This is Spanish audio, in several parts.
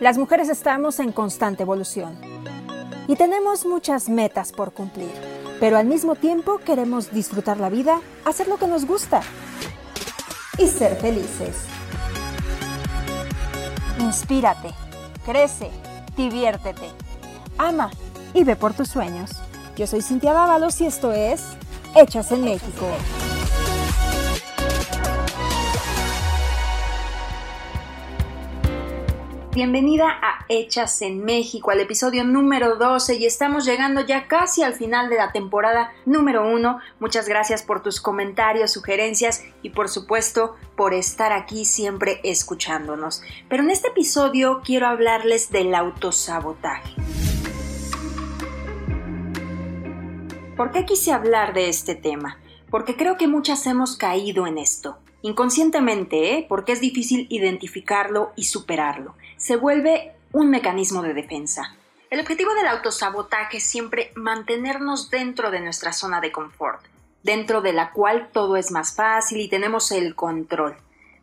Las mujeres estamos en constante evolución y tenemos muchas metas por cumplir, pero al mismo tiempo queremos disfrutar la vida, hacer lo que nos gusta y ser felices. Inspírate, crece, diviértete, ama y ve por tus sueños. Yo soy Cintia Dávalos y esto es Hechas en México. Bienvenida a Hechas en México, al episodio número 12 y estamos llegando ya casi al final de la temporada número 1. Muchas gracias por tus comentarios, sugerencias y por supuesto por estar aquí siempre escuchándonos. Pero en este episodio quiero hablarles del autosabotaje. ¿Por qué quise hablar de este tema? Porque creo que muchas hemos caído en esto. Inconscientemente, ¿eh? porque es difícil identificarlo y superarlo. Se vuelve un mecanismo de defensa. El objetivo del autosabotaje es siempre mantenernos dentro de nuestra zona de confort, dentro de la cual todo es más fácil y tenemos el control.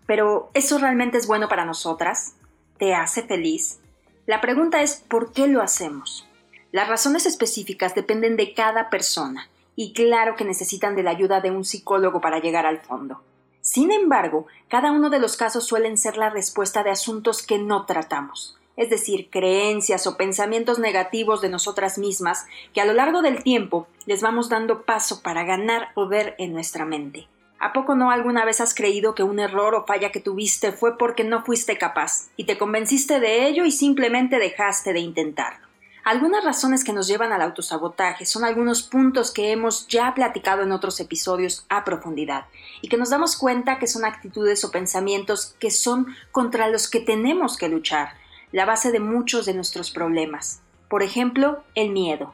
Pero, ¿eso realmente es bueno para nosotras? ¿Te hace feliz? La pregunta es ¿por qué lo hacemos? Las razones específicas dependen de cada persona y claro que necesitan de la ayuda de un psicólogo para llegar al fondo. Sin embargo, cada uno de los casos suelen ser la respuesta de asuntos que no tratamos, es decir, creencias o pensamientos negativos de nosotras mismas que a lo largo del tiempo les vamos dando paso para ganar poder en nuestra mente. ¿A poco no alguna vez has creído que un error o falla que tuviste fue porque no fuiste capaz y te convenciste de ello y simplemente dejaste de intentarlo? Algunas razones que nos llevan al autosabotaje son algunos puntos que hemos ya platicado en otros episodios a profundidad y que nos damos cuenta que son actitudes o pensamientos que son contra los que tenemos que luchar, la base de muchos de nuestros problemas. Por ejemplo, el miedo.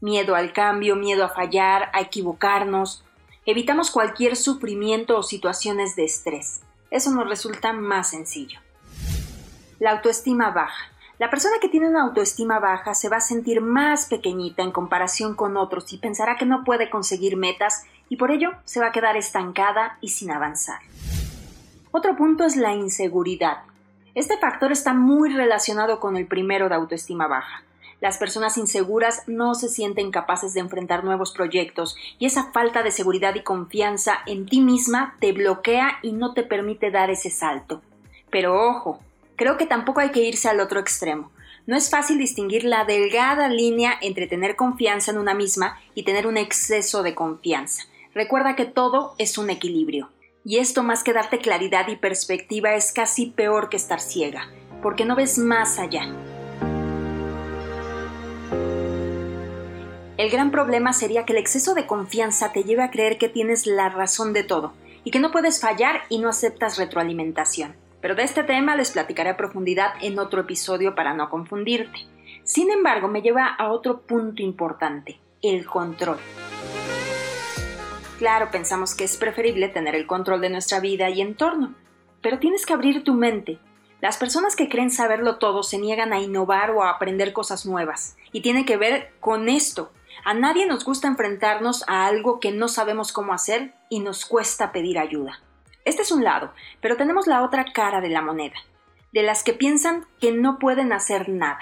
Miedo al cambio, miedo a fallar, a equivocarnos. Evitamos cualquier sufrimiento o situaciones de estrés. Eso nos resulta más sencillo. La autoestima baja. La persona que tiene una autoestima baja se va a sentir más pequeñita en comparación con otros y pensará que no puede conseguir metas y por ello se va a quedar estancada y sin avanzar. Otro punto es la inseguridad. Este factor está muy relacionado con el primero de autoestima baja. Las personas inseguras no se sienten capaces de enfrentar nuevos proyectos y esa falta de seguridad y confianza en ti misma te bloquea y no te permite dar ese salto. Pero ojo, creo que tampoco hay que irse al otro extremo. No es fácil distinguir la delgada línea entre tener confianza en una misma y tener un exceso de confianza. Recuerda que todo es un equilibrio. Y esto más que darte claridad y perspectiva es casi peor que estar ciega, porque no ves más allá. El gran problema sería que el exceso de confianza te lleve a creer que tienes la razón de todo y que no puedes fallar y no aceptas retroalimentación pero de este tema les platicaré a profundidad en otro episodio para no confundirte. Sin embargo, me lleva a otro punto importante, el control. Claro, pensamos que es preferible tener el control de nuestra vida y entorno, pero tienes que abrir tu mente. Las personas que creen saberlo todo se niegan a innovar o a aprender cosas nuevas, y tiene que ver con esto. A nadie nos gusta enfrentarnos a algo que no sabemos cómo hacer y nos cuesta pedir ayuda. Este es un lado, pero tenemos la otra cara de la moneda, de las que piensan que no pueden hacer nada.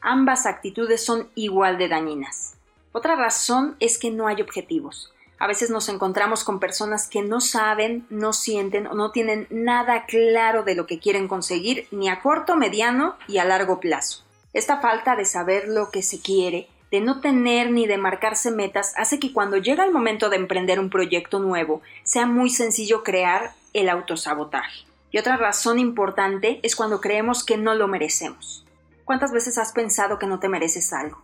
Ambas actitudes son igual de dañinas. Otra razón es que no hay objetivos. A veces nos encontramos con personas que no saben, no sienten o no tienen nada claro de lo que quieren conseguir ni a corto, mediano y a largo plazo. Esta falta de saber lo que se quiere, de no tener ni de marcarse metas hace que cuando llega el momento de emprender un proyecto nuevo sea muy sencillo crear el autosabotaje. Y otra razón importante es cuando creemos que no lo merecemos. ¿Cuántas veces has pensado que no te mereces algo?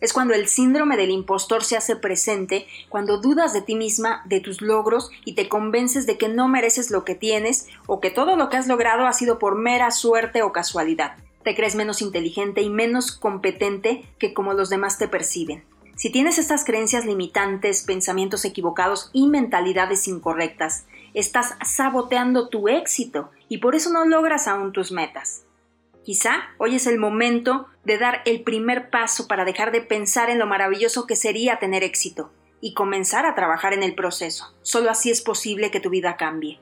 Es cuando el síndrome del impostor se hace presente, cuando dudas de ti misma, de tus logros y te convences de que no mereces lo que tienes o que todo lo que has logrado ha sido por mera suerte o casualidad te crees menos inteligente y menos competente que como los demás te perciben. Si tienes estas creencias limitantes, pensamientos equivocados y mentalidades incorrectas, estás saboteando tu éxito y por eso no logras aún tus metas. Quizá hoy es el momento de dar el primer paso para dejar de pensar en lo maravilloso que sería tener éxito y comenzar a trabajar en el proceso. Solo así es posible que tu vida cambie.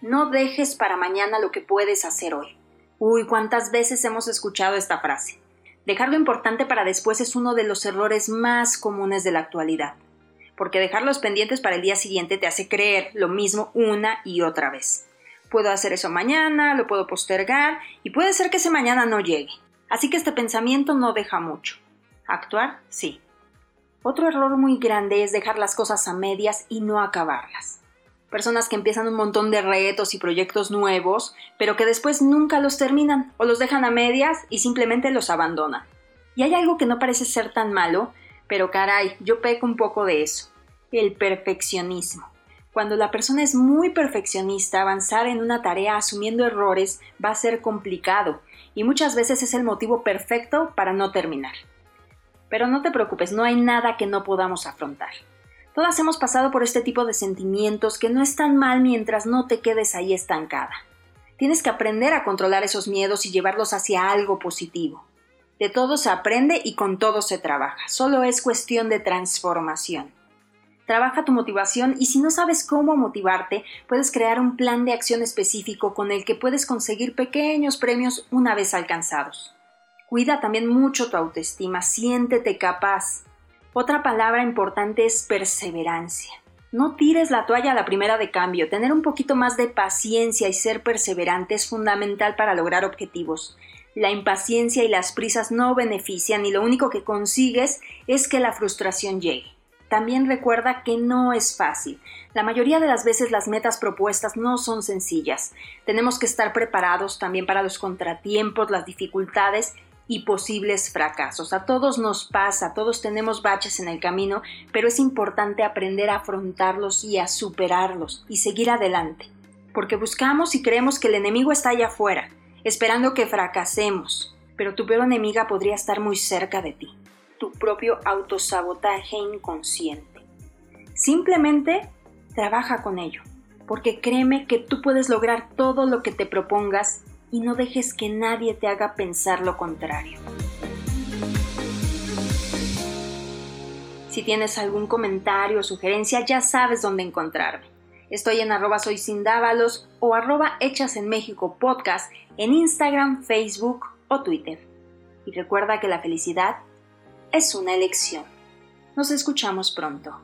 No dejes para mañana lo que puedes hacer hoy. Uy, cuántas veces hemos escuchado esta frase. Dejar lo importante para después es uno de los errores más comunes de la actualidad, porque dejar los pendientes para el día siguiente te hace creer lo mismo una y otra vez. Puedo hacer eso mañana, lo puedo postergar y puede ser que ese mañana no llegue. Así que este pensamiento no deja mucho. Actuar, sí. Otro error muy grande es dejar las cosas a medias y no acabarlas. Personas que empiezan un montón de retos y proyectos nuevos, pero que después nunca los terminan o los dejan a medias y simplemente los abandonan. Y hay algo que no parece ser tan malo, pero caray, yo peco un poco de eso. El perfeccionismo. Cuando la persona es muy perfeccionista, avanzar en una tarea asumiendo errores va a ser complicado y muchas veces es el motivo perfecto para no terminar. Pero no te preocupes, no hay nada que no podamos afrontar. Todas hemos pasado por este tipo de sentimientos que no están mal mientras no te quedes ahí estancada. Tienes que aprender a controlar esos miedos y llevarlos hacia algo positivo. De todo se aprende y con todo se trabaja, solo es cuestión de transformación. Trabaja tu motivación y si no sabes cómo motivarte, puedes crear un plan de acción específico con el que puedes conseguir pequeños premios una vez alcanzados. Cuida también mucho tu autoestima, siéntete capaz. Otra palabra importante es perseverancia. No tires la toalla a la primera de cambio. Tener un poquito más de paciencia y ser perseverante es fundamental para lograr objetivos. La impaciencia y las prisas no benefician y lo único que consigues es que la frustración llegue. También recuerda que no es fácil. La mayoría de las veces las metas propuestas no son sencillas. Tenemos que estar preparados también para los contratiempos, las dificultades y posibles fracasos. A todos nos pasa, todos tenemos baches en el camino, pero es importante aprender a afrontarlos y a superarlos y seguir adelante. Porque buscamos y creemos que el enemigo está allá afuera, esperando que fracasemos, pero tu peor enemiga podría estar muy cerca de ti tu propio autosabotaje inconsciente. Simplemente trabaja con ello, porque créeme que tú puedes lograr todo lo que te propongas y no dejes que nadie te haga pensar lo contrario. Si tienes algún comentario o sugerencia, ya sabes dónde encontrarme. Estoy en arroba soy o arroba hechas en México podcast en Instagram, Facebook o Twitter. Y recuerda que la felicidad es una elección. Nos escuchamos pronto.